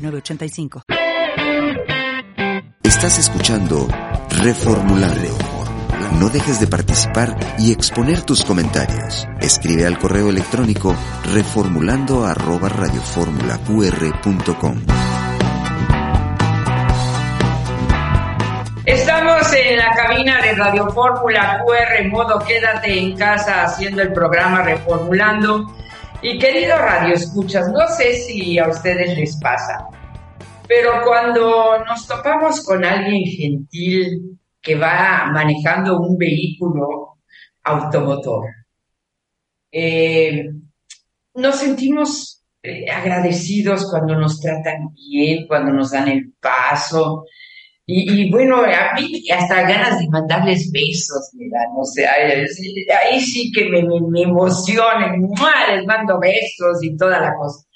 906985. Estás escuchando Reformulable. No dejes de participar y exponer tus comentarios. Escribe al correo electrónico reformulando arroba radioformulaqr.com. Estamos en la cabina de Radio Fórmula QR, modo quédate en casa haciendo el programa Reformulando. Y querido Radio Escuchas, no sé si a ustedes les pasa, pero cuando nos topamos con alguien gentil que va manejando un vehículo automotor, eh, nos sentimos eh, agradecidos cuando nos tratan bien, cuando nos dan el paso. Y, bueno, a mí hasta ganas de mandarles besos me dan, o sea, ahí sí que me, me, me emocionen, les mando besos y toda la cosa.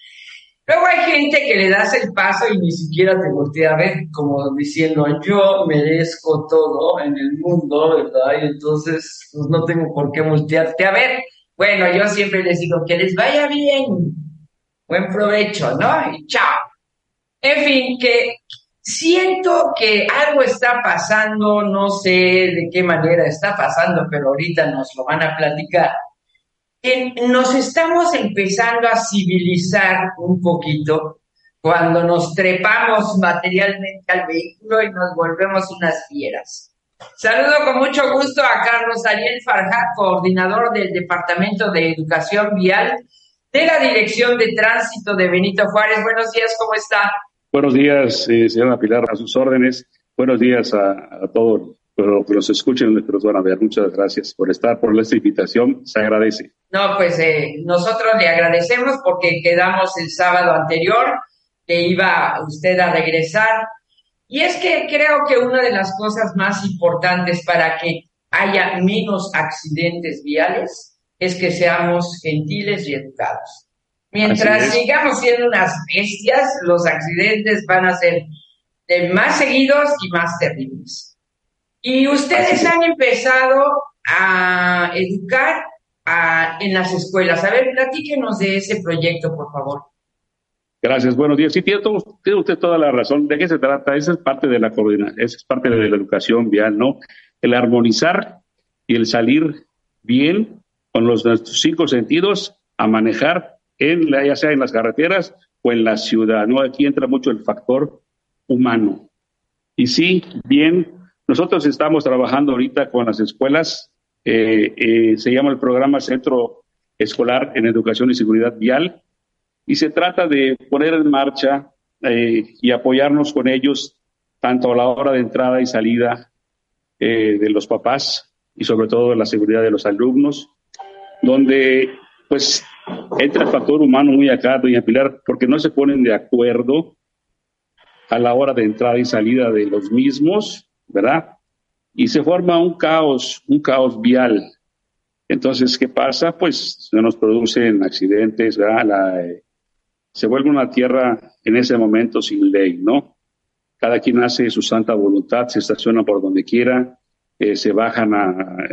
Luego hay gente que le das el paso y ni siquiera te voltea a ver, como diciendo, yo merezco todo en el mundo, ¿verdad? Y entonces, pues no tengo por qué voltearte a ver. Bueno, yo siempre les digo, que les vaya bien, buen provecho, ¿no? Y chao. En fin, que siento que algo está pasando, no sé de qué manera está pasando, pero ahorita nos lo van a platicar nos estamos empezando a civilizar un poquito cuando nos trepamos materialmente al vehículo y nos volvemos unas fieras. Saludo con mucho gusto a Carlos Ariel Farjat, coordinador del Departamento de Educación Vial de la Dirección de Tránsito de Benito Juárez. Buenos días, ¿cómo está? Buenos días, eh, señora Pilar, a sus órdenes. Buenos días a, todos pero que los escuchen nuestros van a ver. Muchas gracias por estar, por esta invitación. Se agradece. No, pues eh, nosotros le agradecemos porque quedamos el sábado anterior que iba usted a regresar. Y es que creo que una de las cosas más importantes para que haya menos accidentes viales es que seamos gentiles y educados. Mientras sigamos siendo unas bestias, los accidentes van a ser más seguidos y más terribles. Y ustedes han empezado a educar en las escuelas. A ver, platíquenos de ese proyecto, por favor. Gracias, buenos días. Sí, tiene, tiene, usted toda la razón. ¿De qué se trata? Esa es parte de la coordinación, esa es parte de la educación vial, ¿no? El armonizar y el salir bien con los nuestros cinco sentidos a manejar en la, ya sea en las carreteras o en la ciudad, ¿no? Aquí entra mucho el factor humano. Y sí, bien nosotros estamos trabajando ahorita con las escuelas, eh, eh, se llama el programa Centro Escolar en Educación y Seguridad Vial, y se trata de poner en marcha eh, y apoyarnos con ellos tanto a la hora de entrada y salida de los papás y sobre todo la seguridad de los alumnos, donde pues entra el factor humano muy acá, doña Pilar, porque no se ponen de acuerdo a la hora de entrada y salida de los mismos ¿verdad? Y se forma un caos, un caos vial. Entonces, ¿qué pasa? Pues se nos producen accidentes, ¿verdad? Eh, se vuelve una tierra en ese momento sin ley, ¿no? Cada quien hace su santa voluntad, se estaciona por donde quiera, eh, se bajan a,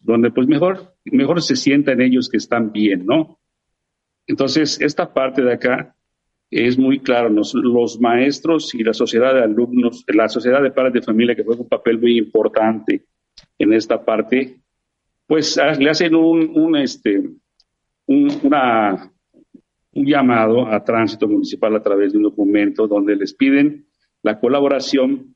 donde pues mejor, mejor se sientan ellos que están bien, ¿no? Entonces, esta parte de acá es muy claro, los, maestros y la sociedad de alumnos, la sociedad de padres de familia, que juega un papel muy importante en esta parte, pues ah, le hacen un, un este, un, una, un llamado a tránsito municipal a través de un documento donde les piden la colaboración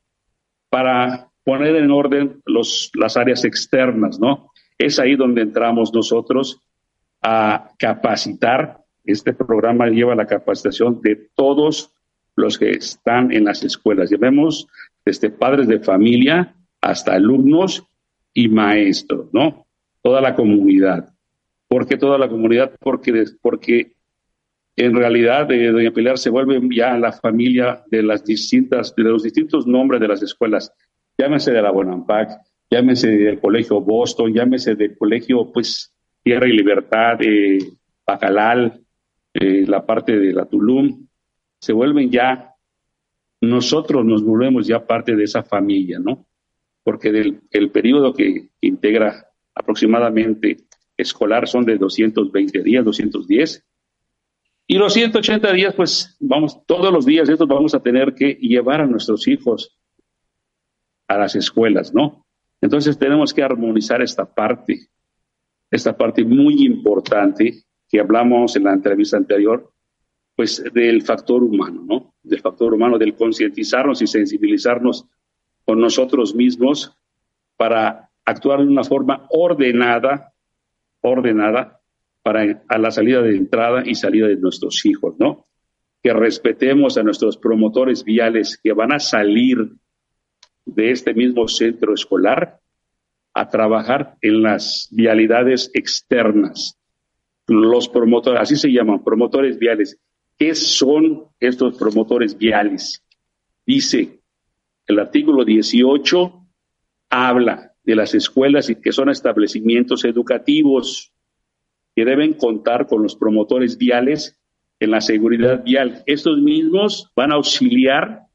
para poner en orden los, las áreas externas, ¿no? Es ahí donde entramos nosotros a capacitar este programa lleva la capacitación de todos los que están en las escuelas. Llevemos desde padres de familia hasta alumnos y maestros, ¿no? Toda la comunidad. ¿Por qué toda la comunidad? Porque, porque en realidad de Doña Pilar se vuelve ya la familia de las distintas, de los distintos nombres de las escuelas. Llámese de la Bonampac, llámese del Colegio Boston, llámese del Colegio, pues, Tierra y Libertad, eh, Bacalal, eh, la parte de la Tulum, se vuelven ya, nosotros nos volvemos ya parte de esa familia, ¿no? Porque del, el periodo que integra aproximadamente escolar son de 220 días, 210, y los 180 días, pues vamos, todos los días estos vamos a tener que llevar a nuestros hijos a las escuelas, ¿no? Entonces tenemos que armonizar esta parte, esta parte muy importante que hablamos en la entrevista anterior, pues del factor humano, ¿no? Del factor humano, del concientizarnos y sensibilizarnos con nosotros mismos para actuar de una forma ordenada, ordenada, para a la salida de entrada y salida de nuestros hijos, ¿no? Que respetemos a nuestros promotores viales que van a salir de este mismo centro escolar a trabajar en las vialidades externas. Los promotores, así se llaman, promotores viales. ¿Qué son estos promotores viales? Dice el artículo 18 habla de las escuelas y que son establecimientos educativos que deben contar con los promotores viales en la seguridad vial. Estos mismos van a auxiliar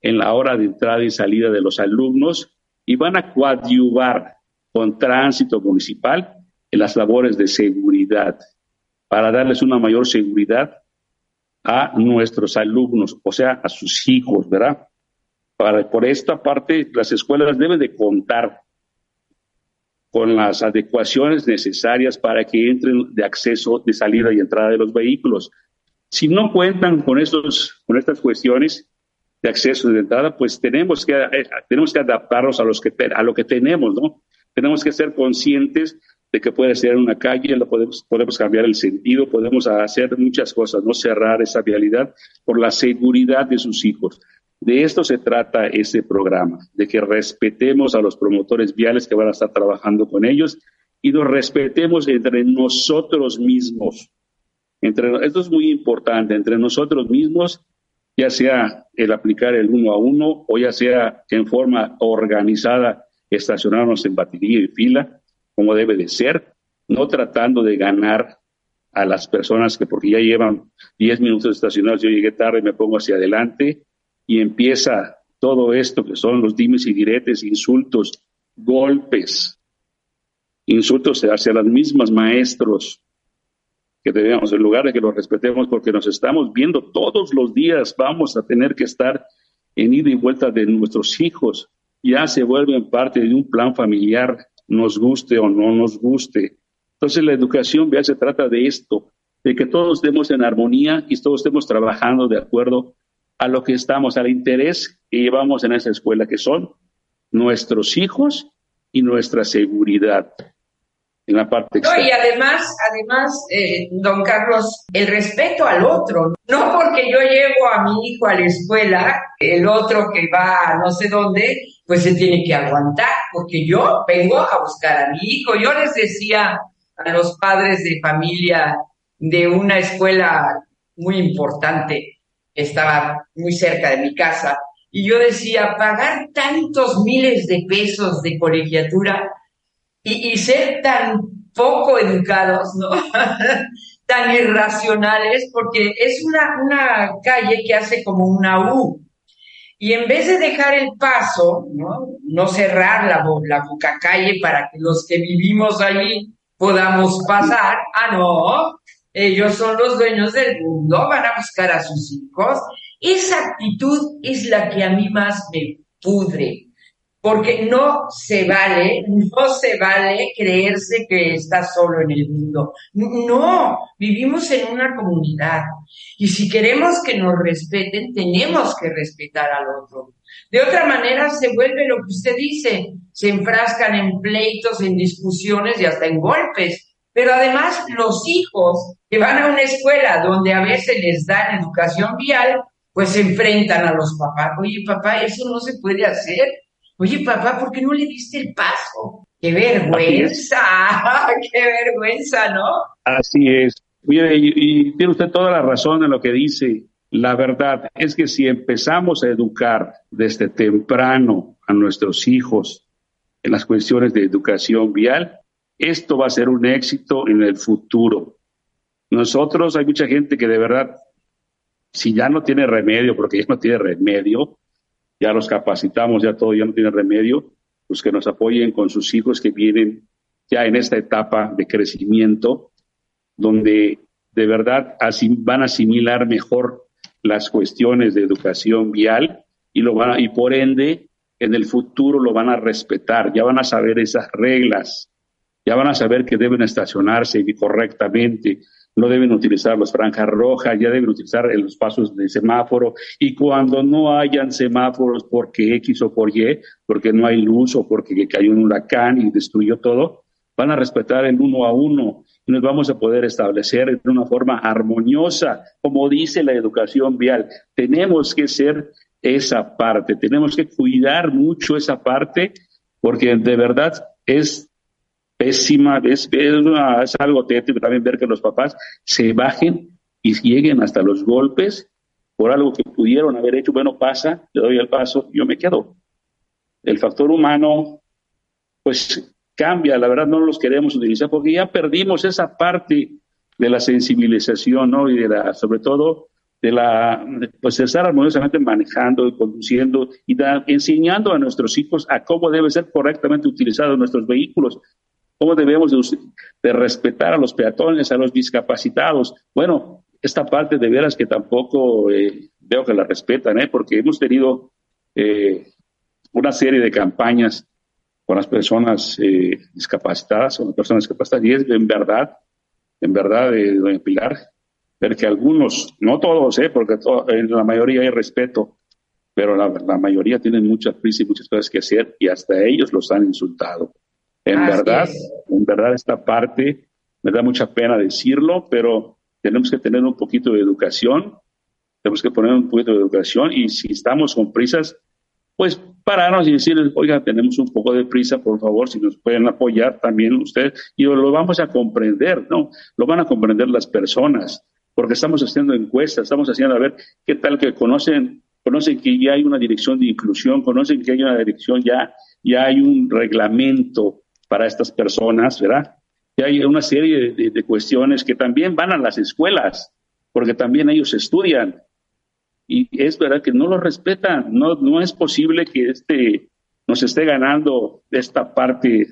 en la hora de entrada y salida de los alumnos y van a coadyuvar con tránsito municipal en las labores de seguridad para darles una mayor seguridad a nuestros alumnos, o sea, a sus hijos, ¿verdad? Para, por esta parte, las escuelas deben de contar con las adecuaciones necesarias para que entren de acceso, de salida y entrada de los vehículos. Si no cuentan con, estos, con estas cuestiones de acceso de entrada, pues tenemos que, eh, tenemos que adaptarnos a, los que, a lo que tenemos, ¿no? Tenemos que ser conscientes de que puede ser una calle, lo podemos, podemos cambiar el sentido, podemos hacer muchas cosas, no cerrar esa vialidad por la seguridad de sus hijos. De esto se trata ese programa, de que respetemos a los promotores viales que van a estar trabajando con ellos y nos respetemos entre nosotros mismos. Entre, esto es muy importante, entre nosotros mismos, ya sea el aplicar el uno a uno o ya sea en forma organizada estacionarnos en batería y fila, como debe de ser, no tratando de ganar a las personas que porque ya llevan 10 minutos estacionados, yo llegué tarde, me pongo hacia adelante, y empieza todo esto que son los dimes y diretes, insultos, golpes, insultos hacia las mismas maestros que debemos, en lugar de que los respetemos porque nos estamos viendo todos los días, vamos a tener que estar en ida y vuelta de nuestros hijos, ya se vuelven parte de un plan familiar, nos guste o no nos guste. Entonces la educación ya se trata de esto, de que todos estemos en armonía y todos estemos trabajando de acuerdo a lo que estamos, al interés que llevamos en esa escuela, que son nuestros hijos y nuestra seguridad en la parte no, y además, además, eh, don Carlos, el respeto al otro. No porque yo llevo a mi hijo a la escuela, el otro que va a no sé dónde, pues se tiene que aguantar, porque yo vengo a buscar a mi hijo. Yo les decía a los padres de familia de una escuela muy importante, estaba muy cerca de mi casa, y yo decía, pagar tantos miles de pesos de colegiatura y, ser tan poco educados, ¿no? tan irracionales, porque es una, una calle que hace como una U. Y en vez de dejar el paso, no, no cerrar la, la boca calle para que los que vivimos allí podamos pasar, ah, no, ellos son los dueños del mundo, van a buscar a sus hijos. Esa actitud es la que a mí más me pudre, porque no se vale, no se vale creerse que está solo en el mundo. No, vivimos en una comunidad y si queremos que nos respeten, tenemos que respetar al otro. De otra manera se vuelve lo que usted dice, se enfrascan en pleitos, en discusiones y hasta en golpes pero además los hijos que van a una escuela donde a veces les dan educación vial, pues se enfrentan a los papás. Oye, papá, eso no se puede hacer. Oye, papá, ¿por qué no le diste el paso? ¡Qué vergüenza! ¡Qué vergüenza, ¿no? Así es. Mire, y, tiene usted toda la razón en lo que dice. La verdad es que si empezamos a educar desde temprano a nuestros hijos en las cuestiones de educación vial, esto va a ser un éxito en el futuro. Nosotros, hay mucha gente que de verdad, si ya no tiene remedio, porque ya no tiene remedio, ya los capacitamos, ya todo, ya no tiene remedio, pues que nos apoyen con sus hijos que vienen ya en esta etapa de crecimiento, donde de verdad van a asimilar mejor las cuestiones de educación vial y, lo van y por ende en el futuro lo van a respetar, ya van a saber esas reglas, ya van a saber que deben estacionarse correctamente, no deben utilizar las franjas rojas, ya deben utilizar los pasos de semáforo y cuando no hayan semáforos porque X o por Y, porque no hay luz o porque cayó un huracán y destruyó todo, van a respetar el uno a uno y nos vamos a poder establecer de una forma armoniosa, como dice la educación vial. Tenemos que ser esa parte, tenemos que cuidar mucho esa parte porque de verdad es pésima, es, es, algo tétrico también ver que los papás se bajen y lleguen hasta los golpes por algo que pudieron haber hecho. Bueno, pasa, le doy el paso, yo me quedo. El factor humano, pues cambia, la verdad no los queremos utilizar porque ya perdimos esa parte de la sensibilización, ¿no? Y de la, sobre todo, de la, pues estar armoniosamente manejando y conduciendo y enseñando a nuestros hijos a cómo debe ser correctamente utilizados nuestros vehículos, cómo debemos de, respetar a los peatones, a los discapacitados. Bueno, esta parte de veras que tampoco eh, veo que la respetan, ¿eh? porque hemos tenido eh, una serie de campañas con las personas eh, discapacitadas, con las personas discapacitadas, y es en verdad, en verdad, eh, doña Pilar, ver que algunos, no todos, porque en la mayoría hay respeto, pero la, la, mayoría tienen mucha prisa y muchas cosas que hacer y hasta ellos los han insultado. En verdad, en verdad esta parte me da mucha pena decirlo, pero tenemos que tener un poquito de educación, tenemos que poner un poquito de educación y si estamos con prisas, pues pararnos y decirles, oiga, tenemos un poco de prisa, por favor, si nos pueden apoyar también ustedes, y lo vamos a comprender, ¿no? Lo van a comprender las personas, porque estamos haciendo encuestas, estamos haciendo a ver qué tal que conocen, conocen que ya hay una dirección de inclusión, conocen que hay una dirección, ya, ya hay un reglamento para estas personas, ¿verdad? Y hay una serie de, cuestiones que también van a las escuelas, porque también ellos estudian. Y es verdad que no lo respetan, no, no es posible que este nos esté ganando esta parte.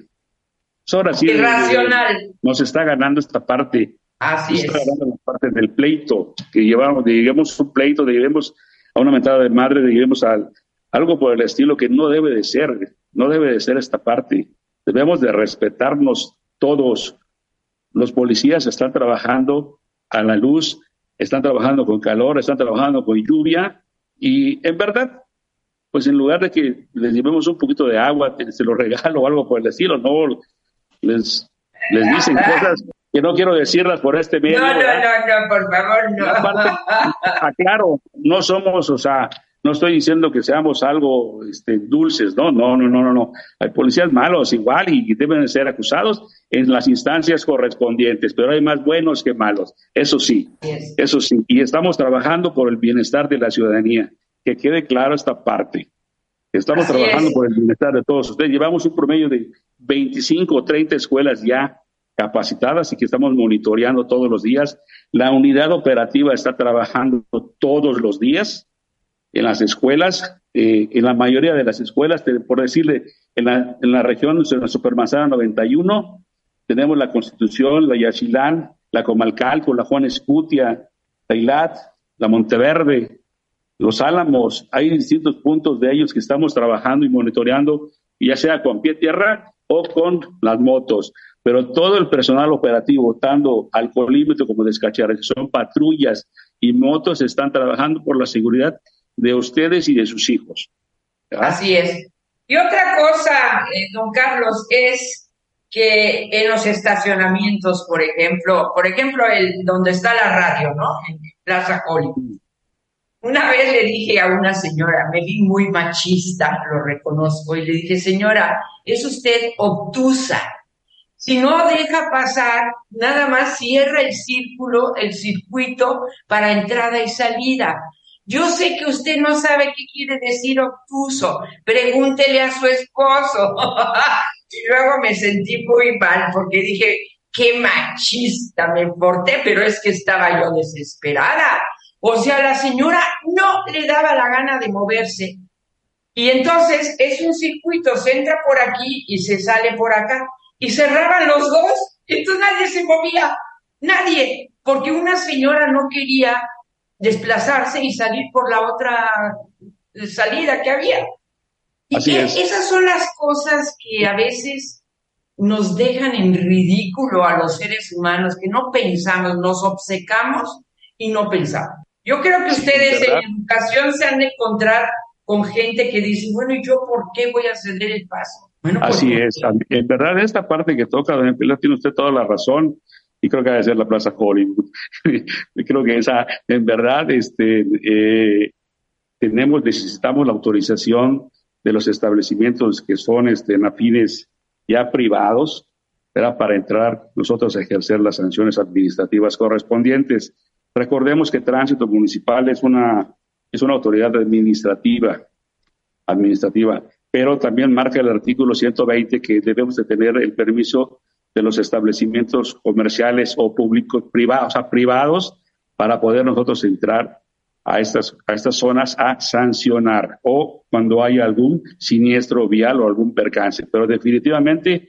Ahora sí, Irracional. Nos está ganando esta parte. Así nos Está ganando la parte del pleito, que llevamos, lleguemos un pleito, lleguemos a una mentada de madre, lleguemos a algo por el estilo que no debe de ser, no debe de ser esta parte. Debemos de respetarnos todos. Los policías están trabajando a la luz, están trabajando con calor, están trabajando con lluvia y en verdad, pues en lugar de que les llevemos un poquito de agua, se lo regalo o algo por el estilo, no, les, les dicen cosas que no quiero decirlas por este medio. No, no, no, no, por favor, no. aclaro, no somos, o sea, no estoy diciendo que seamos algo este, dulces, no, no, no, no, no, Hay policías malos igual y deben ser acusados en las instancias correspondientes, pero hay más buenos que malos, eso sí, eso sí. Y estamos trabajando por el bienestar de la ciudadanía, que quede claro esta parte. Estamos trabajando por el bienestar de todos ustedes. Llevamos un promedio de 25 o 30 escuelas ya capacitadas y que estamos monitoreando todos los días. La unidad operativa está trabajando todos los días en las escuelas, eh, en la mayoría de las escuelas, por decirle, en la, en la región de la Supermanzana 91, tenemos la Constitución, la Yachilán, la Comalcalco, la Juan Escutia, la Ilat, la Monteverde, los Álamos, hay distintos puntos de ellos que estamos trabajando y monitoreando, ya sea con pie tierra o con las motos. Pero todo el personal operativo, tanto alcoholímetro como son patrullas y motos, están trabajando por la seguridad de ustedes y de sus hijos. Así es. Y otra cosa, eh, don Carlos, es que en los estacionamientos, por ejemplo, por ejemplo, el donde está la radio, ¿no? En Plaza Hollywood. Una vez le dije a una señora, me vi muy machista, lo reconozco, y le dije, señora, es usted obtusa. Si no deja pasar, nada más cierra el círculo, el circuito para entrada y salida. Yo sé que usted no sabe qué quiere decir obtuso. Pregúntele a su esposo. y luego me sentí muy mal porque dije, qué machista me porté, pero es que estaba yo desesperada. O sea, la señora no le daba la gana de moverse. Y entonces es un circuito, se entra por aquí y se sale por acá. Y cerraban los dos, entonces nadie se movía, nadie, porque una señora no quería desplazarse y salir por la otra salida que había. y esas son las cosas que a veces nos dejan en ridículo a los seres humanos, que no pensamos, nos obcecamos y no pensamos. Yo creo que ustedes en educación se han de encontrar con gente que dice, bueno, ¿y yo por qué voy a ceder el paso? Bueno, Así es. En verdad, esta parte que toca, doña Pilar, tiene usted toda la razón y creo que debe ser la Plaza Hollywood. creo que esa, en verdad, este, eh, tenemos, necesitamos la autorización de los establecimientos que son este, en afines ya privados, era para entrar nosotros a ejercer las sanciones administrativas correspondientes. Recordemos que tránsito municipal es una, es una autoridad administrativa, administrativa, pero también marca el artículo 120 que debemos de tener el permiso de los establecimientos comerciales o públicos privados, o privados, para poder nosotros entrar a estas, a estas zonas a sancionar o cuando haya algún siniestro vial o algún percance. Pero definitivamente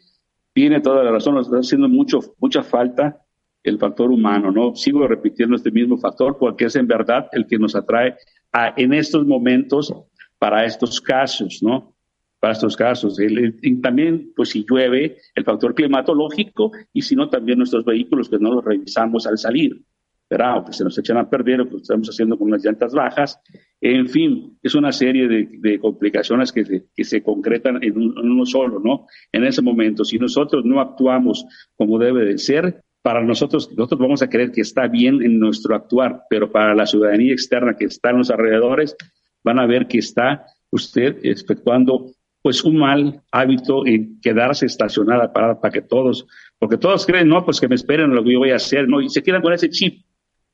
tiene toda la razón, nos está haciendo mucho, mucha falta el factor humano, ¿no? Sigo repitiendo este mismo factor porque es en verdad el que nos atrae a, en estos momentos para estos casos, ¿no? Para estos casos. y también, pues si llueve, el factor climatológico y si no, también nuestros vehículos que no los revisamos al salir, ¿verdad? O que se nos echan a perder o que estamos haciendo con las llantas bajas. En fin, es una serie de, complicaciones que se, que se concretan en, en uno solo, ¿no? En ese momento, si nosotros no actuamos como debe de ser, para nosotros, nosotros vamos a creer que está bien en nuestro actuar, pero para la ciudadanía externa que está en los alrededores, van a ver que está usted efectuando pues un mal hábito en quedarse estacionada para, para que todos, porque todos creen, no, pues que me esperen lo que yo voy a hacer, no, y se quedan con ese chip,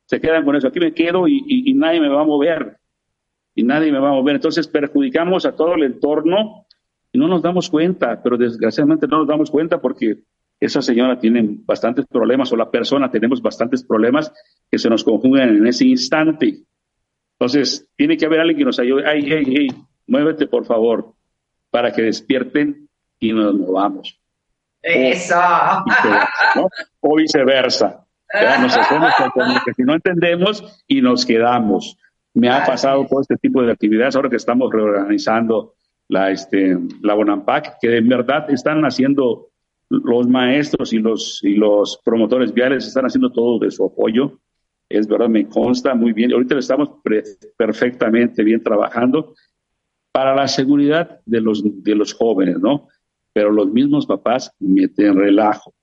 se quedan con eso, aquí me quedo y, y nadie me va a mover, y nadie me va a mover, entonces perjudicamos a todo el entorno y no nos damos cuenta, pero desgraciadamente no nos damos cuenta porque esa señora tiene bastantes problemas o la persona tenemos bastantes problemas que se nos conjugan en ese instante. Entonces, tiene que haber alguien que nos ayude. Ay, hey, hey, muévete por favor, para que despierten y nos movamos. Eso. O viceversa. Nos hacemos que si no entendemos y nos quedamos. Me ha pasado todo este tipo de actividades ahora que estamos reorganizando la, este, la Bonampac, que en verdad están haciendo los maestros y los, y los promotores viales están haciendo todo de su apoyo. Es verdad, me consta muy bien. Ahorita estamos perfectamente bien trabajando para la seguridad de los, de los jóvenes, ¿no? Pero los mismos papás meten relajo.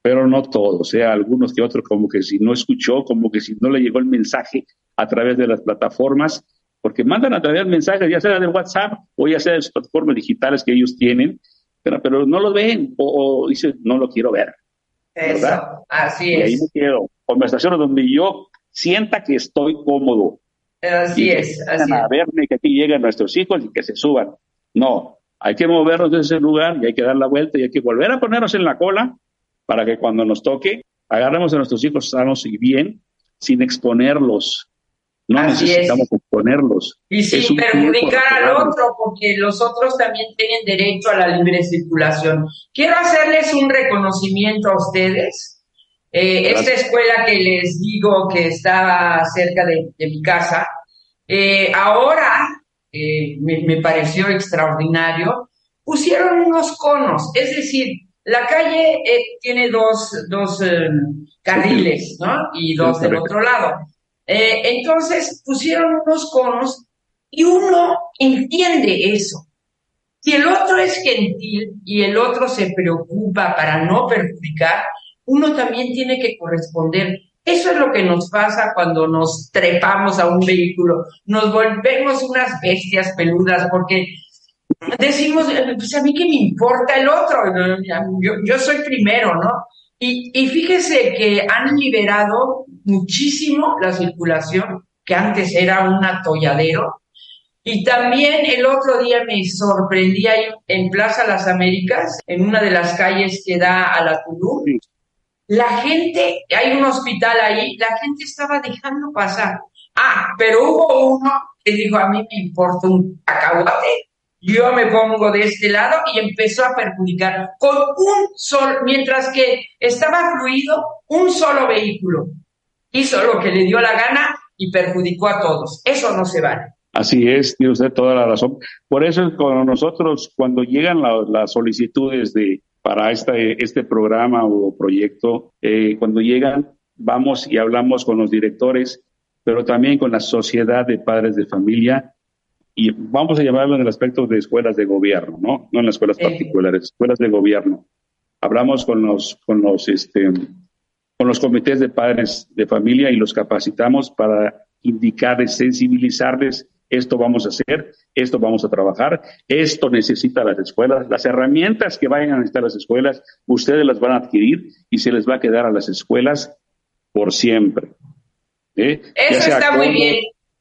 Pero no todos, o sea, algunos que otros como que si no escuchó, como que si no le llegó el mensaje a través de las plataformas, porque mandan a través de mensajes, ya sea de WhatsApp o ya sea de las plataformas digitales que ellos tienen, pero, no lo ven o, dicen, no lo quiero ver. Eso, así es. Y ahí me quedo. Conversaciones donde yo sienta que estoy cómodo. Así es, así a verme que aquí lleguen nuestros hijos y que se suban. No, hay que movernos de ese lugar y hay que dar la vuelta y hay que volver a ponernos en la cola para que cuando nos toque agarremos a nuestros hijos sanos y bien sin exponerlos no necesitamos exponerlos. Y sin perjudicar al otro, porque los otros también tienen derecho a la libre circulación. Quiero hacerles un reconocimiento a ustedes. Eh, esta escuela que les digo que está cerca de, mi casa, eh, ahora eh, me, pareció extraordinario, pusieron unos conos, es decir, la calle tiene dos, dos carriles, ¿no? Y dos del otro lado. Entonces pusieron unos conos y uno entiende eso. Si el otro es gentil y el otro se preocupa para no perjudicar, uno también tiene que corresponder. Eso es lo que nos pasa cuando nos trepamos a un vehículo. Nos volvemos unas bestias peludas porque decimos, pues a mí qué me importa el otro, yo, soy primero, ¿no? Y, y fíjese que han liberado muchísimo la circulación, que antes era un atolladero, y también el otro día me sorprendí ahí en Plaza Las Américas, en una de las calles que da a la Tulum. La gente, hay un hospital ahí, la gente estaba dejando pasar. Ah, pero hubo uno que dijo, a mí me importa un cacahuate, yo me pongo de este lado y empezó a perjudicar con un solo, mientras que estaba fluido, un solo vehículo. Hizo lo que le dio la gana y perjudicó a todos. Eso no se vale. Así es, tiene usted toda la razón. Por eso con nosotros, cuando llegan las solicitudes de para este, este programa o proyecto, eh, cuando llegan, vamos y hablamos con los directores, pero también con la sociedad de padres de familia, y vamos a llamarlo en el aspecto de escuelas de gobierno, ¿no? No en las escuelas particulares, escuelas de gobierno. Hablamos con los, con los, este, con los comités de padres de familia y los capacitamos para indicarles, sensibilizarles esto vamos a hacer, esto vamos a trabajar, esto necesita las escuelas, las herramientas que vayan a necesitar las escuelas, ustedes las van a adquirir y se les va a quedar a las escuelas por siempre. ¿eh? Eso está muy bien.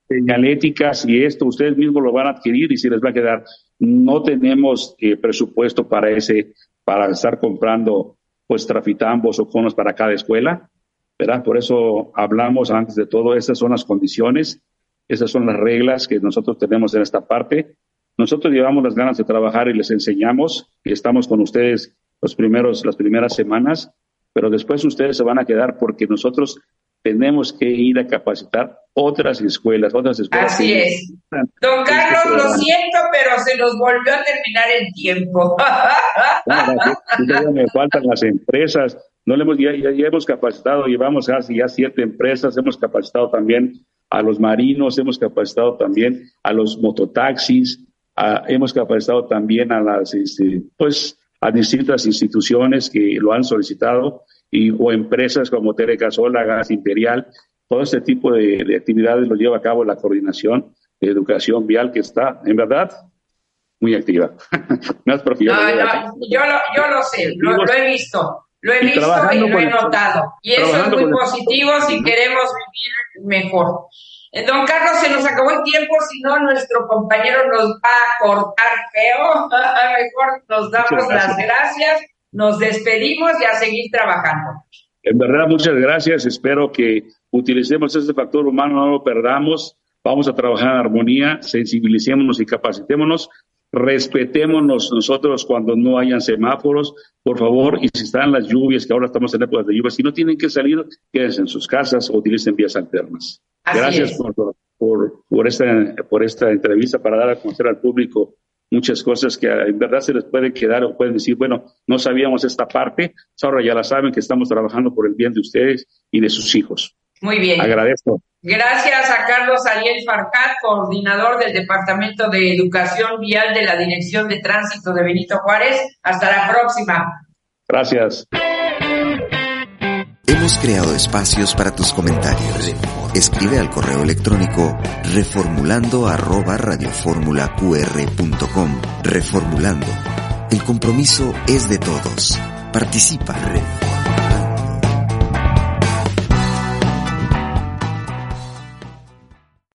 Señaléticas y esto ustedes mismos lo van a adquirir y se les va a quedar. No tenemos eh, presupuesto para ese, para estar comprando pues trafitambos o conos para cada escuela, ¿verdad? Por eso hablamos antes de todo, estas son las condiciones esas son las reglas que nosotros tenemos en esta parte. Nosotros llevamos las ganas de trabajar y les enseñamos y estamos con ustedes los primeros, las primeras semanas, pero después ustedes se van a quedar porque nosotros tenemos que ir a capacitar otras escuelas, otras escuelas. Así es. Don este Carlos, lo siento, pero se nos volvió a terminar el tiempo. me faltan las empresas. No le hemos, ya, ya, hemos capacitado, llevamos casi ya siete empresas, hemos capacitado también a los marinos, hemos capacitado también a los mototaxis, hemos capacitado también a las, este, pues, a distintas instituciones que lo han solicitado y, o empresas como Telecasola, Gas Imperial, todo este tipo de, actividades lo lleva a cabo la coordinación de educación vial que está, en verdad, muy activa. no es yo, lo, sé, lo, he visto, lo he visto y lo he notado. Y eso es muy positivo si queremos vivir mejor. Eh, don Carlos, se nos acabó el tiempo, si no, nuestro compañero nos va a cortar feo. Mejor nos damos las gracias, nos despedimos y a seguir trabajando. En verdad, muchas gracias. Espero que utilicemos este factor humano, no lo perdamos. Vamos a trabajar en armonía, sensibilicémonos y capacitémonos respetémonos nosotros cuando no hayan semáforos, por favor, y si están las lluvias, que ahora estamos en épocas de lluvias, si no tienen que salir, quédense en sus casas o utilicen vías alternas. Gracias por, por, por, esta, por esta entrevista para dar a conocer al público muchas cosas que en verdad se les puede quedar o pueden decir, bueno, no sabíamos esta parte, ahora ya la saben que estamos trabajando por el bien de ustedes y de sus hijos. Muy bien. Agradezco. Gracias a Carlos Ariel Farcat, coordinador del Departamento de Educación Vial de la Dirección de Tránsito de Benito Juárez. Hasta la próxima. Gracias. Hemos creado espacios para tus comentarios. Escribe al correo electrónico reformulando arroba radioformulaqr.com. Reformulando. El compromiso es de todos. Participa.